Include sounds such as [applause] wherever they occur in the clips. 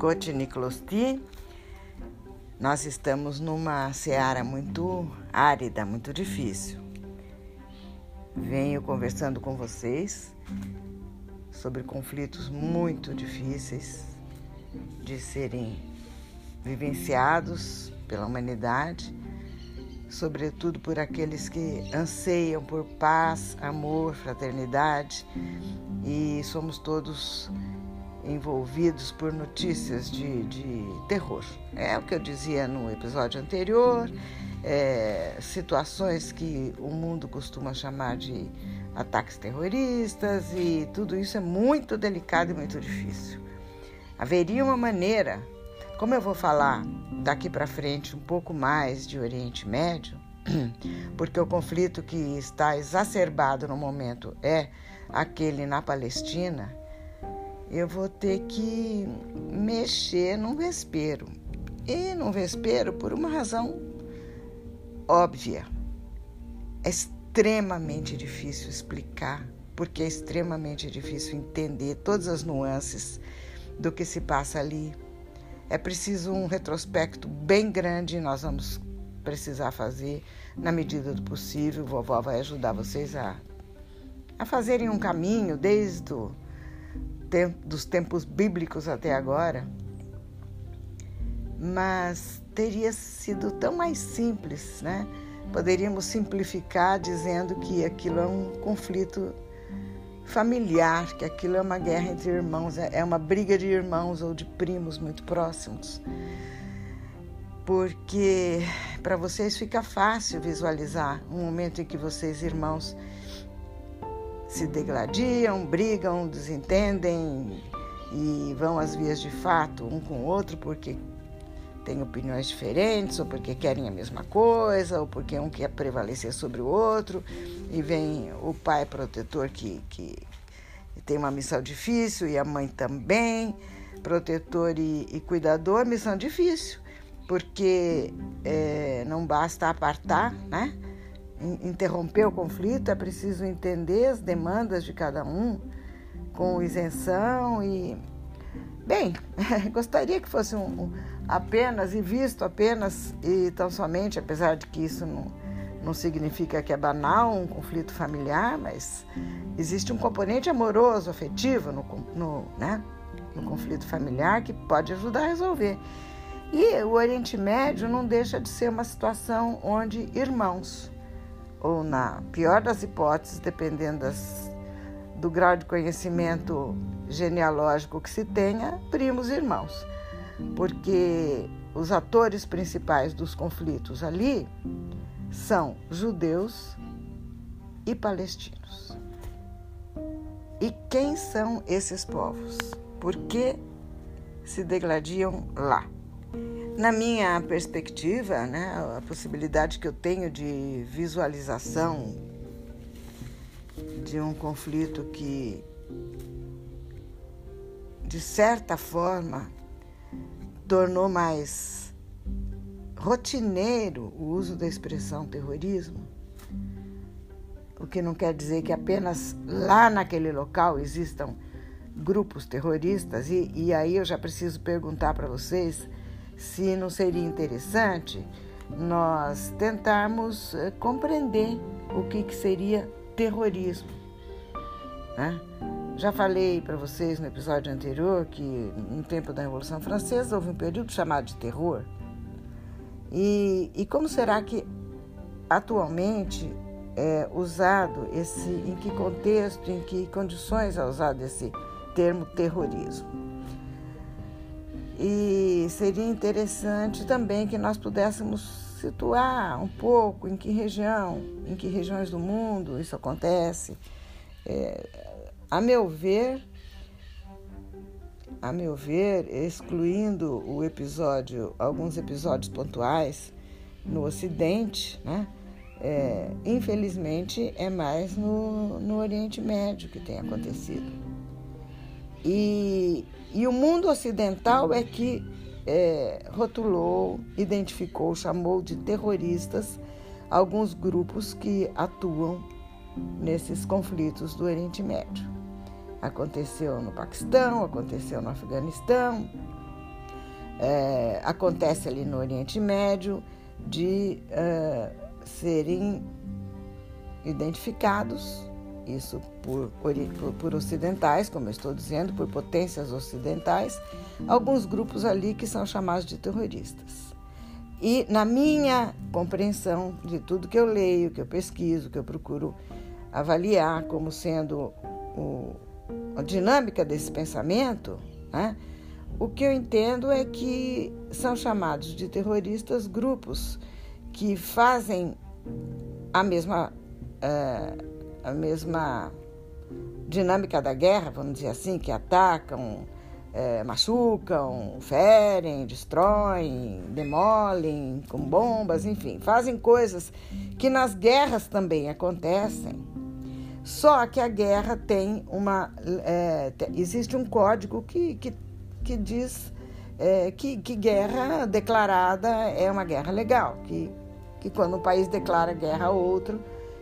Cote Nicolosti. Nós estamos numa seara muito árida, muito difícil. Venho conversando com vocês sobre conflitos muito difíceis de serem vivenciados pela humanidade, sobretudo por aqueles que anseiam por paz, amor, fraternidade e somos todos envolvidos por notícias de, de terror. É o que eu dizia no episódio anterior, é, situações que o mundo costuma chamar de ataques terroristas e tudo isso é muito delicado e muito difícil. Haveria uma maneira, como eu vou falar daqui para frente um pouco mais de Oriente Médio, [clears throat] porque o conflito que está exacerbado no momento é aquele na Palestina, eu vou ter que mexer num vespeiro. E num vespeiro por uma razão óbvia. É extremamente difícil explicar, porque é extremamente difícil entender todas as nuances do que se passa ali. É preciso um retrospecto bem grande, nós vamos precisar fazer na medida do possível. Vovó vai ajudar vocês a, a fazerem um caminho desde o dos tempos bíblicos até agora, mas teria sido tão mais simples, né? Poderíamos simplificar dizendo que aquilo é um conflito familiar, que aquilo é uma guerra entre irmãos, é, é uma briga de irmãos ou de primos muito próximos. Porque para vocês fica fácil visualizar um momento em que vocês, irmãos, se degladiam, brigam, desentendem e vão às vias de fato um com o outro porque têm opiniões diferentes, ou porque querem a mesma coisa, ou porque um quer prevalecer sobre o outro, e vem o pai protetor que, que tem uma missão difícil e a mãe também, protetor e, e cuidador, missão difícil, porque é, não basta apartar, né? Interromper o conflito, é preciso entender as demandas de cada um com isenção e. Bem, [laughs] gostaria que fosse um, um, apenas e visto apenas e tão somente, apesar de que isso não, não significa que é banal um conflito familiar, mas existe um componente amoroso, afetivo no, no, né, no conflito familiar que pode ajudar a resolver. E o Oriente Médio não deixa de ser uma situação onde irmãos, ou na pior das hipóteses, dependendo das, do grau de conhecimento genealógico que se tenha, primos e irmãos. Porque os atores principais dos conflitos ali são judeus e palestinos. E quem são esses povos? Por que se degladiam lá? Na minha perspectiva, né, a possibilidade que eu tenho de visualização de um conflito que, de certa forma, tornou mais rotineiro o uso da expressão terrorismo, o que não quer dizer que apenas lá naquele local existam grupos terroristas, e, e aí eu já preciso perguntar para vocês se não seria interessante nós tentarmos eh, compreender o que, que seria terrorismo. Né? Já falei para vocês no episódio anterior que no tempo da Revolução Francesa houve um período chamado de terror. E, e como será que atualmente é usado esse, em que contexto, em que condições é usado esse termo terrorismo? E seria interessante também que nós pudéssemos situar um pouco em que região, em que regiões do mundo isso acontece. É, a meu ver, a meu ver, excluindo o episódio, alguns episódios pontuais no Ocidente, né? É, infelizmente é mais no, no Oriente Médio que tem acontecido. E e o mundo ocidental é que é, rotulou, identificou, chamou de terroristas alguns grupos que atuam nesses conflitos do Oriente Médio. Aconteceu no Paquistão, aconteceu no Afeganistão, é, acontece ali no Oriente Médio de uh, serem identificados, isso por, por, por, ocidentais, como eu estou dizendo, por potências ocidentais, alguns grupos ali que são chamados de terroristas. E na minha compreensão de tudo que eu leio, que eu pesquiso, que eu procuro avaliar como sendo o, a dinâmica desse pensamento, né? o que eu entendo é que são chamados de terroristas grupos que fazem a mesma, uh, a mesma dinâmica da guerra, vamos dizer assim, que atacam, é, machucam, ferem, destroem, demolem com bombas, enfim, fazem coisas que nas guerras também acontecem. Só que a guerra tem uma. É, existe um código que, que, que diz é, que, que guerra declarada é uma guerra legal, que, que quando um país declara guerra a outro,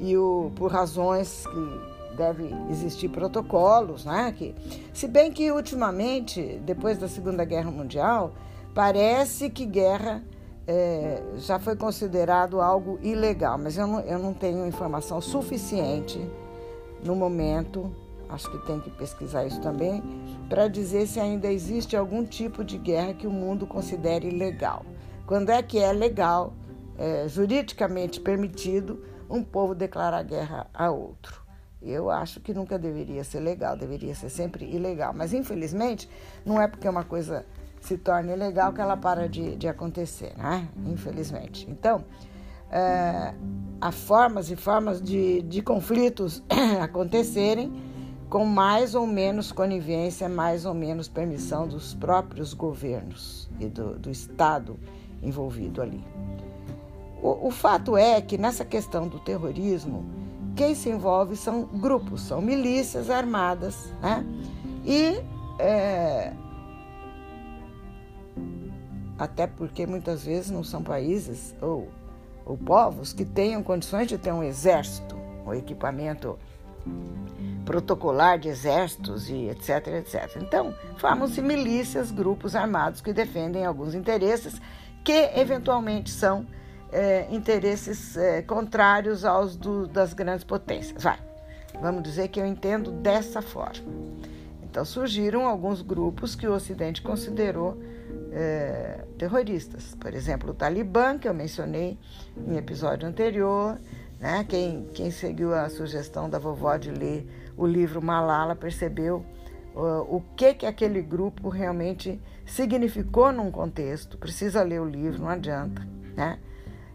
e o, por razões que deve existir protocolos, né? Que, se bem que ultimamente, depois da Segunda Guerra Mundial, parece que guerra é, já foi considerado algo ilegal, mas eu não, eu não tenho informação suficiente no momento, acho que tem que pesquisar isso também, para dizer se ainda existe algum tipo de guerra que o mundo considere legal. Quando é que é legal, é, juridicamente permitido, um povo declarar guerra a outro? Eu acho que nunca deveria ser legal, deveria ser sempre ilegal. Mas, infelizmente, não é porque uma coisa se torna ilegal que ela para de, de acontecer, né? Infelizmente. Então, é, há formas e formas de, de conflitos [coughs] acontecerem com mais ou menos conivência, mais ou menos permissão dos próprios governos e do, do Estado envolvido ali. O, o fato é que nessa questão do terrorismo, quem se envolve são grupos, são milícias armadas, né? E é, até porque muitas vezes não são países ou, ou povos que tenham condições de ter um exército, um equipamento protocolar de exércitos e etc, etc. Então, formam-se milícias, grupos armados que defendem alguns interesses que eventualmente são é, interesses é, contrários aos do, das grandes potências. Vai, vamos dizer que eu entendo dessa forma. Então surgiram alguns grupos que o Ocidente considerou é, terroristas. Por exemplo, o Talibã, que eu mencionei em episódio anterior. Né? Quem, quem seguiu a sugestão da vovó de ler o livro Malala percebeu uh, o que, que aquele grupo realmente significou num contexto. Precisa ler o livro, não adianta. Né?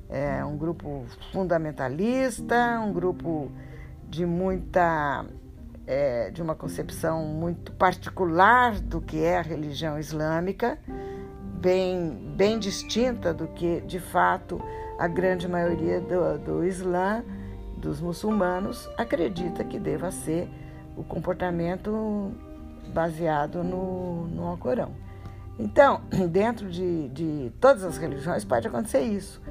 É um grupo fundamentalista, um grupo de muita é, de uma concepção muito particular do que é a religião islâmica, bem, bem distinta do que de fato a grande maioria do, do Islã, dos muçulmanos, acredita que deva ser o comportamento baseado no, no Alcorão. Então, [clears throat] dentro de, de todas as religiões pode acontecer isso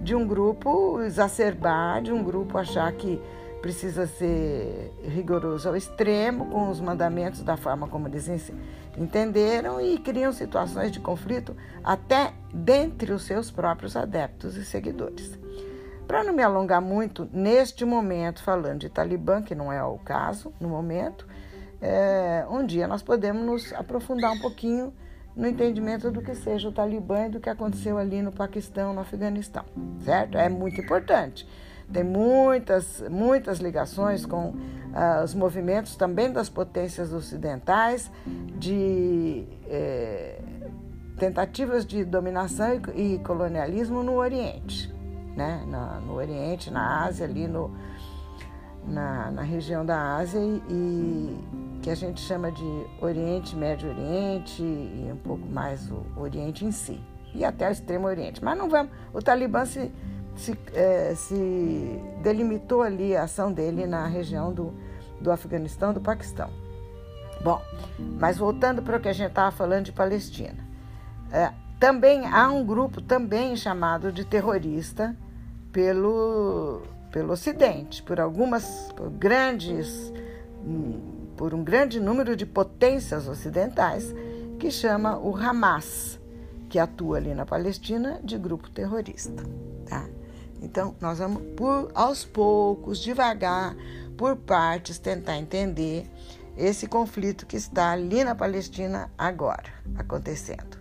de um grupo exacerbar, de um grupo achar que precisa ser rigoroso ao extremo com os mandamentos da forma como eles entenderam e criam situações de conflito até dentre os seus próprios adeptos e seguidores. Para não me alongar muito neste momento falando de Talibã, que não é o caso no momento, é, um dia nós podemos nos aprofundar um pouquinho no entendimento do que seja o Talibã e do que aconteceu ali no Paquistão, no Afeganistão, certo? É muito importante. Tem muitas, muitas ligações com uh, os movimentos também das potências ocidentais de eh, tentativas de dominação e, e, colonialismo no Oriente, né? Na, no Oriente, na Ásia, ali no, na, na região da Ásia e, que a gente chama de Oriente, Médio Oriente e um pouco mais o Oriente em si, e até o Extremo Oriente. Mas não vamos. O Talibã se, se, é, se delimitou ali a ação dele na região do, do Afeganistão, do Paquistão. Bom, mas voltando para o que a gente estava falando de Palestina. É, também há um grupo também chamado de terrorista pelo, pelo Ocidente, por algumas por grandes hum, por um grande número de potências ocidentais, que chama o Hamas, que atua ali na Palestina de grupo terrorista, tá? Então, nós vamos por aos poucos, devagar, por partes tentar entender esse conflito que está ali na Palestina agora acontecendo.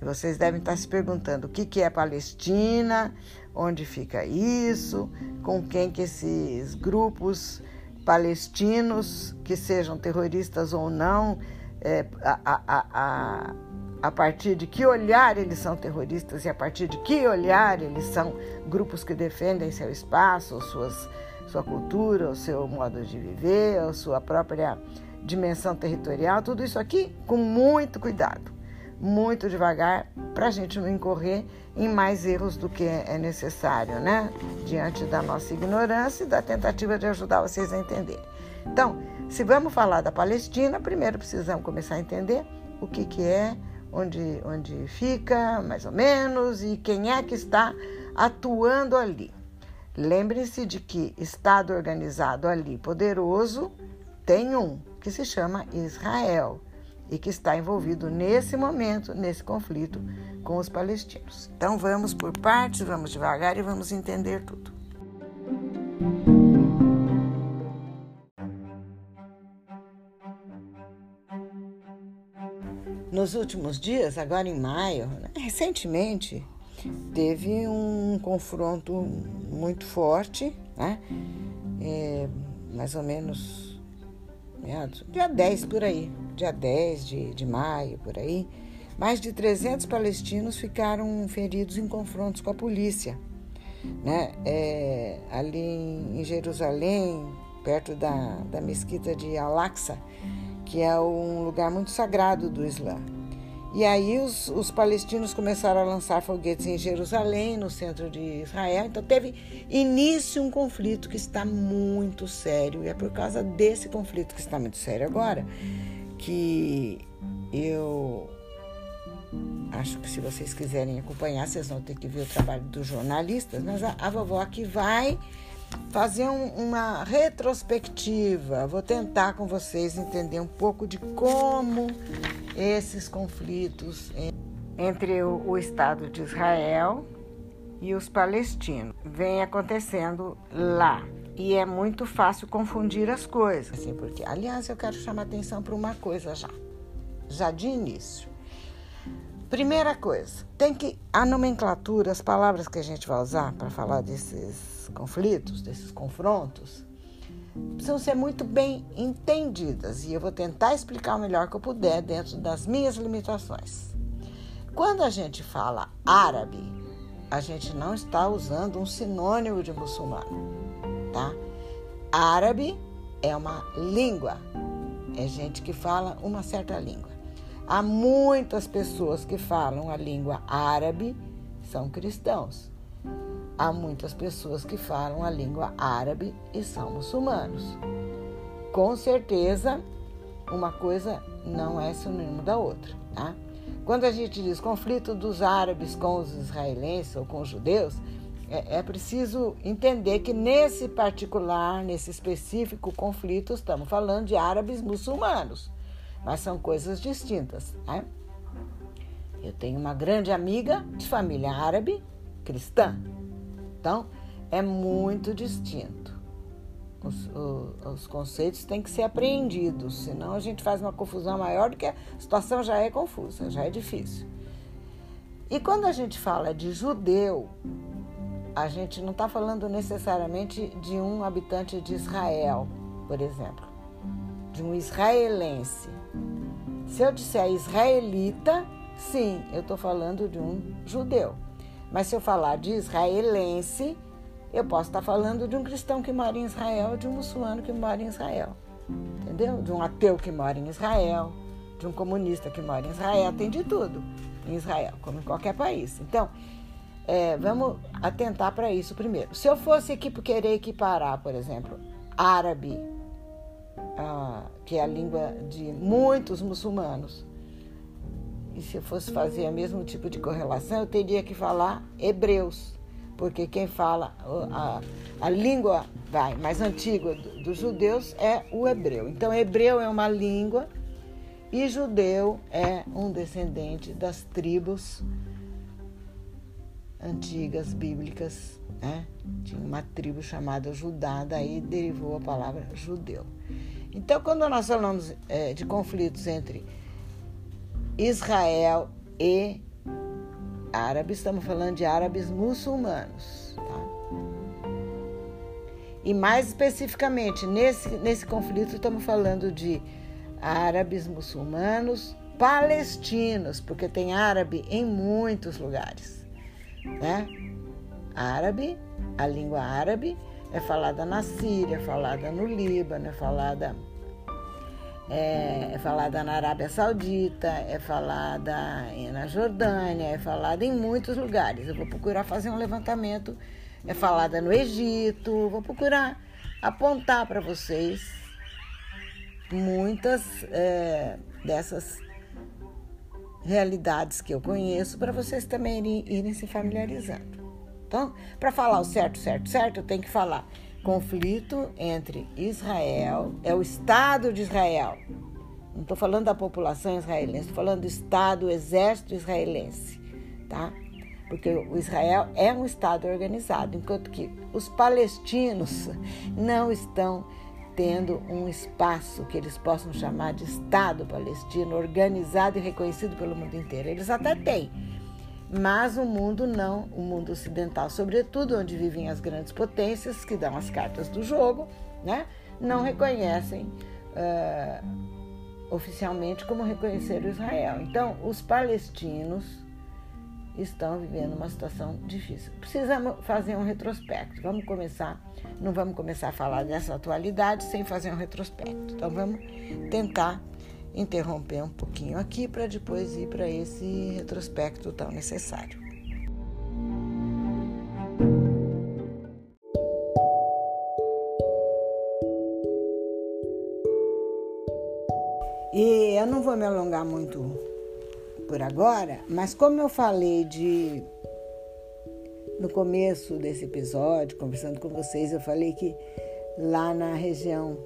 E vocês devem estar se perguntando o que, que é Palestina, onde fica isso, com quem que esses grupos palestinos, que sejam terroristas ou não, é, a, a, a, a partir de que olhar eles são terroristas e a partir de que olhar eles são grupos que defendem seu espaço, suas, sua cultura, o seu modo de viver, a sua própria dimensão territorial, tudo isso aqui com muito cuidado muito devagar para a gente não incorrer em mais erros do que é necessário, né? Diante da nossa ignorância e da tentativa de ajudar vocês a entender. Então, se vamos falar da Palestina, primeiro precisamos começar a entender o que, que é, onde, onde fica, mais ou menos, e quem é que está atuando ali. Lembre-se de que Estado organizado ali, poderoso, tem um, que se chama Israel e que está envolvido nesse momento, nesse conflito com os palestinos. Então vamos por partes, vamos devagar e vamos entender tudo. Nos últimos dias, agora em maio, né, recentemente, teve um confronto muito forte, né? É, mais ou menos meados, dia 10 por aí, dia 10 de, de maio por aí, mais de 300 palestinos ficaram feridos em confrontos com a polícia. Né? É, ali em Jerusalém, perto da, da mesquita de Al-Aqsa, que é um lugar muito sagrado do Islã. E aí os, os, palestinos começaram a lançar foguetes em Jerusalém, no centro de Israel. Então teve início um conflito que está muito sério. E é por causa desse conflito que está muito sério agora que eu acho que se vocês quiserem acompanhar, vocês vão ter que ver o trabalho dos jornalistas, mas a, a vovó aqui vai fazer um, uma retrospectiva. Vou tentar com vocês entender um pouco de como esses conflitos entre o, o Estado de Israel e os palestinos vêm acontecendo lá. E é muito fácil confundir as coisas. Assim, porque, aliás, eu quero chamar atenção para uma coisa já, já de início. Primeira coisa, tem que a nomenclatura, as palavras que a gente vai usar para falar desses conflitos, desses confrontos, precisam ser muito bem entendidas e eu vou tentar explicar o melhor que eu puder dentro das minhas limitações. Quando a gente fala árabe, a gente não está usando um sinônimo de muçulmano, tá? Árabe é uma língua, é gente que fala uma certa língua. Há muitas pessoas que falam a língua árabe, são cristãos. Há muitas pessoas que falam a língua árabe e são muçulmanos. Com certeza, uma coisa não é sinônimo da outra. Tá? Quando a gente diz conflito dos árabes com os israelenses ou com os judeus, é, é preciso entender que nesse particular, nesse específico conflito, estamos falando de árabes muçulmanos mas são coisas distintas. Né? Eu tenho uma grande amiga de família árabe cristã, então é muito distinto. Os, os, os, conceitos têm que ser apreendidos, senão a gente faz uma confusão maior do que a situação já é confusa, já é difícil. E quando a gente fala de judeu, a gente não está falando necessariamente de um habitante de Israel, por exemplo, de um israelense. Se eu disser israelita, sim, eu estou falando de um judeu. Mas se eu falar de israelense, eu posso estar falando de um cristão que mora em Israel, de um muçulmano que mora em Israel. Entendeu? De um ateu que mora em Israel, de um comunista que mora em Israel, tem de tudo em Israel, como em qualquer país. Então, é, vamos atentar para isso primeiro. Se eu fosse aqui querer equiparar, por exemplo, árabe a, que é a língua de muitos muçulmanos. E se eu fosse fazer o mesmo tipo de correlação, eu teria que falar hebreus, porque quem fala a, a língua vai, mais antiga dos judeus é o hebreu. Então, hebreu é uma língua E judeu é um descendente das tribos antigas bíblicas, né? Tinha uma tribo chamada Judá, daí derivou a palavra judeu. Então, quando nós falamos é, de conflitos entre Israel e árabes, estamos falando de árabes muçulmanos. Tá? E mais especificamente, nesse, nesse conflito, estamos falando de árabes muçulmanos palestinos, porque tem árabe em muitos lugares. Né? Árabe, a língua árabe é falada na Síria, é falada no Líbano, é falada é, é, falada na Arábia Saudita, é falada na Jordânia, é falada em muitos lugares. Eu vou procurar fazer um levantamento. É falada no Egito. Vou procurar apontar para vocês muitas é, dessas realidades que eu conheço para vocês também irem, irem se familiarizando. Então, para falar o certo, certo, certo, eu tenho que falar conflito entre Israel, é o Estado de Israel. Não estou falando da população israelense, estou falando do Estado, do exército israelense, tá? Porque o Israel é um Estado organizado, enquanto que os palestinos não estão tendo um espaço que eles possam chamar de Estado palestino organizado e reconhecido pelo mundo inteiro. Eles até têm, mas o mundo não, o mundo ocidental, sobretudo onde vivem as grandes potências que dão as cartas do jogo, né, não reconhecem uh, oficialmente como reconheceram Israel. Então, os palestinos estão vivendo uma situação difícil. Precisamos fazer um retrospecto. Vamos começar, não vamos começar a falar dessa atualidade sem fazer um retrospecto. Então, vamos tentar interromper um pouquinho aqui para depois ir para esse retrospecto tão necessário. E eu não vou me alongar muito por agora, mas como eu falei de no começo desse episódio, conversando com vocês, eu falei que lá na região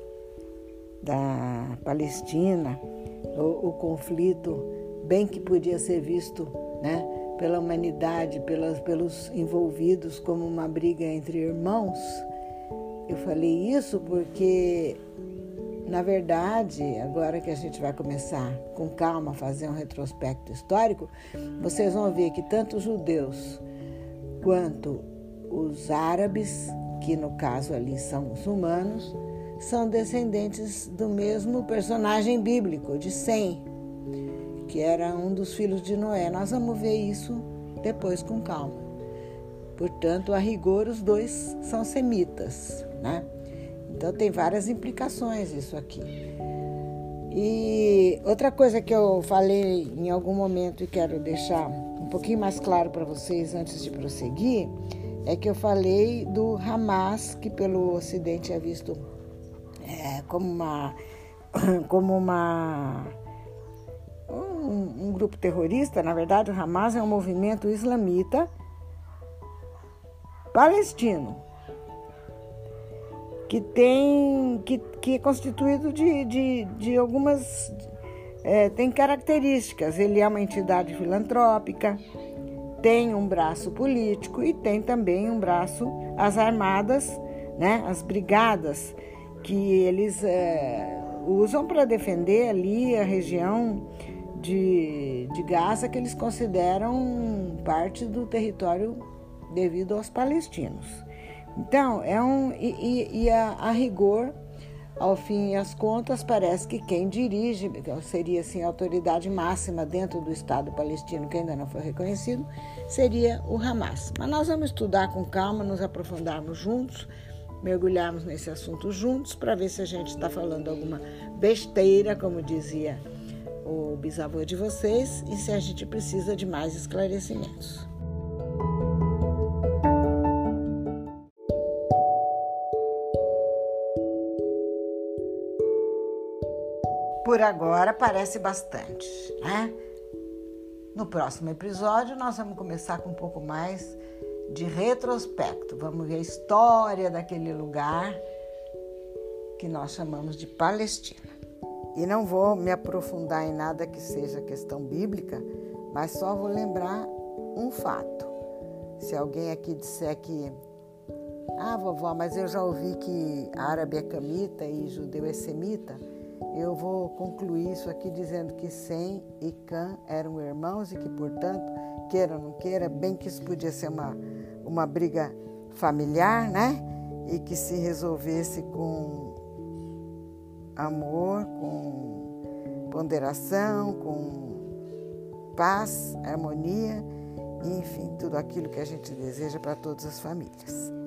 da Palestina, o, o conflito, bem que podia ser visto né, pela humanidade, pelas, pelos envolvidos, como uma briga entre irmãos. Eu falei isso porque, na verdade, agora que a gente vai começar com calma a fazer um retrospecto histórico, vocês vão ver que tanto os judeus quanto os árabes, que no caso ali são muçulmanos, são descendentes do mesmo personagem bíblico, de Sem, que era um dos filhos de Noé. Nós vamos ver isso depois com calma. Portanto, a rigor, os dois são semitas, né? Então, tem várias implicações isso aqui. E outra coisa que eu falei em algum momento e quero deixar um pouquinho mais claro para vocês antes de prosseguir é que eu falei do Hamas, que pelo Ocidente é visto é, como uma [coughs] como uma um, um, grupo terrorista, na verdade, o Hamas é um movimento islamita palestino que tem que, que é constituído de, de, de algumas é, tem características. Ele é uma entidade filantrópica, tem um braço político e tem também um braço as armadas, né, as brigadas que eles é, usam para defender ali a região de, de Gaza, que eles consideram parte do território devido aos palestinos. Então, é um. E, e a, a, rigor, ao fim e às contas, parece que quem dirige, seria assim, a autoridade máxima dentro do Estado palestino, que ainda não foi reconhecido, seria o Hamas. Mas nós vamos estudar com calma, nos aprofundarmos juntos mergulharmos nesse assunto juntos para ver se a gente está falando alguma besteira, como dizia o bisavô de vocês, e se a gente precisa de mais esclarecimentos. Por agora parece bastante, né? No próximo episódio nós vamos começar com um pouco mais de retrospecto. Vamos ver a história daquele lugar que nós chamamos de Palestina. E não vou me aprofundar em nada que seja questão bíblica, mas só vou lembrar um fato. Se alguém aqui disser que, ah, vovó, mas eu já ouvi que árabe é camita e judeu é semita, eu vou concluir isso aqui dizendo que Sem e Cã eram irmãos e que, portanto, queira ou não queira, bem que isso podia ser uma, uma briga familiar, né? E que se resolvesse com amor, com ponderação, com paz, harmonia, enfim, tudo aquilo que a gente deseja para todas as famílias.